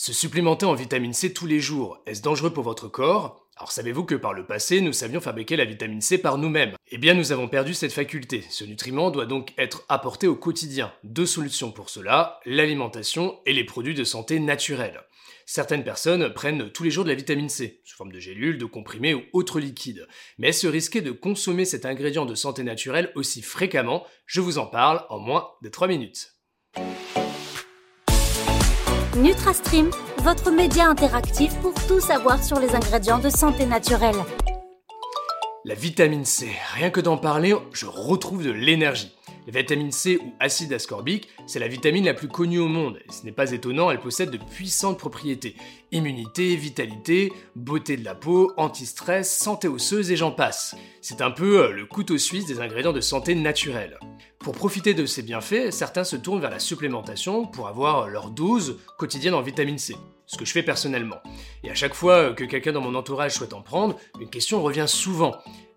Se supplémenter en vitamine C tous les jours, est-ce dangereux pour votre corps? Alors savez-vous que par le passé, nous savions fabriquer la vitamine C par nous-mêmes? Eh bien, nous avons perdu cette faculté. Ce nutriment doit donc être apporté au quotidien. Deux solutions pour cela, l'alimentation et les produits de santé naturels. Certaines personnes prennent tous les jours de la vitamine C, sous forme de gélules, de comprimés ou autres liquides. Mais est-ce risqué de consommer cet ingrédient de santé naturelle aussi fréquemment Je vous en parle en moins de 3 minutes. NutraStream, votre média interactif pour tout savoir sur les ingrédients de santé naturelle. La vitamine C, rien que d'en parler, je retrouve de l'énergie. Vitamine C ou acide ascorbique, c'est la vitamine la plus connue au monde. Ce n'est pas étonnant, elle possède de puissantes propriétés. Immunité, vitalité, beauté de la peau, anti-stress, santé osseuse et j'en passe. C'est un peu euh, le couteau suisse des ingrédients de santé naturelle. Pour profiter de ces bienfaits, certains se tournent vers la supplémentation pour avoir leur dose quotidienne en vitamine C ce que je fais personnellement. Et à chaque fois que quelqu'un dans mon entourage souhaite en prendre, une question revient souvent.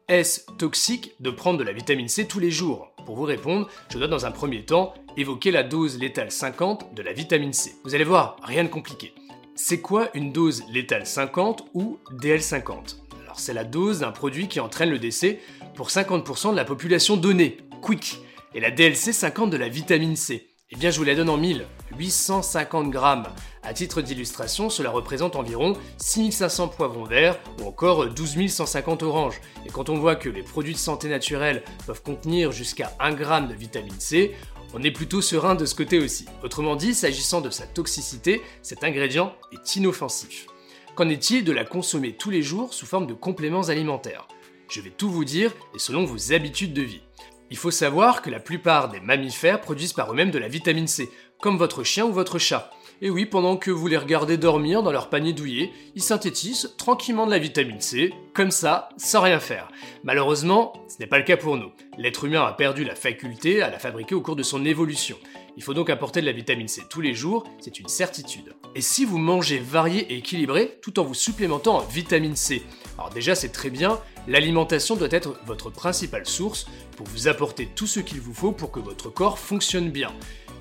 Est-ce toxique de prendre de la vitamine C tous les jours? Pour vous répondre, je dois dans un premier temps évoquer la dose létale 50 de la vitamine C. Vous allez voir, rien de compliqué. C'est quoi une dose létale 50 ou DL50 Alors c'est la dose d'un produit qui entraîne le décès pour 50% de la population donnée, quick. Et la DLC 50 de la vitamine C Eh bien je vous la donne en 1000, 850 grammes. À titre d'illustration, cela représente environ 6500 poivrons verts ou encore 12 150 oranges. Et quand on voit que les produits de santé naturelle peuvent contenir jusqu'à 1 g de vitamine C, on est plutôt serein de ce côté aussi. Autrement dit, s'agissant de sa toxicité, cet ingrédient est inoffensif. Qu'en est-il de la consommer tous les jours sous forme de compléments alimentaires? Je vais tout vous dire et selon vos habitudes de vie. Il faut savoir que la plupart des mammifères produisent par eux-mêmes de la vitamine C, comme votre chien ou votre chat. Et oui, pendant que vous les regardez dormir dans leur panier douillet, ils synthétisent tranquillement de la vitamine C, comme ça, sans rien faire. Malheureusement, ce n'est pas le cas pour nous. L'être humain a perdu la faculté à la fabriquer au cours de son évolution. Il faut donc apporter de la vitamine C tous les jours, c'est une certitude. Et si vous mangez varié et équilibré tout en vous supplémentant en vitamine C Alors déjà c'est très bien, l'alimentation doit être votre principale source pour vous apporter tout ce qu'il vous faut pour que votre corps fonctionne bien.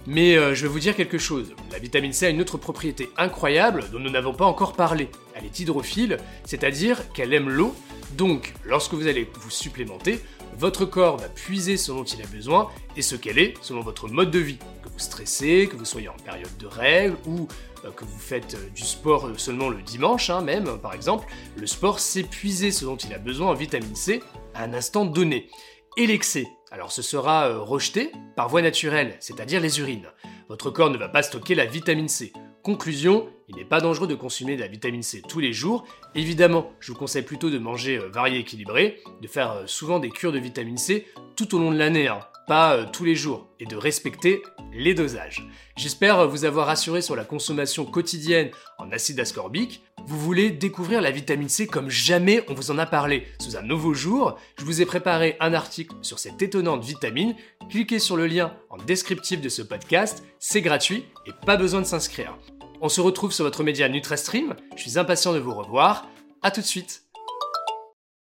Mais euh, je vais vous dire quelque chose. La vitamine C a une autre propriété incroyable dont nous n'avons pas encore parlé. Elle est hydrophile, c'est-à-dire qu'elle aime l'eau. Donc, lorsque vous allez vous supplémenter, votre corps va puiser ce dont il a besoin et ce qu'elle est selon votre mode de vie. Que vous stressez, que vous soyez en période de règles ou euh, que vous faites euh, du sport seulement le dimanche, hein, même par exemple, le sport sait puiser ce dont il a besoin en vitamine C à un instant donné et l'excès. Alors ce sera euh, rejeté par voie naturelle, c'est-à-dire les urines. Votre corps ne va pas stocker la vitamine C. Conclusion, il n'est pas dangereux de consommer de la vitamine C tous les jours. Évidemment, je vous conseille plutôt de manger euh, varié et équilibré, de faire euh, souvent des cures de vitamine C tout au long de l'année, hein, pas tous les jours, et de respecter les dosages. J'espère vous avoir rassuré sur la consommation quotidienne en acide ascorbique. Vous voulez découvrir la vitamine C comme jamais on vous en a parlé. Sous un nouveau jour, je vous ai préparé un article sur cette étonnante vitamine. Cliquez sur le lien en descriptif de ce podcast, c'est gratuit et pas besoin de s'inscrire. On se retrouve sur votre média NutraStream, je suis impatient de vous revoir. A tout de suite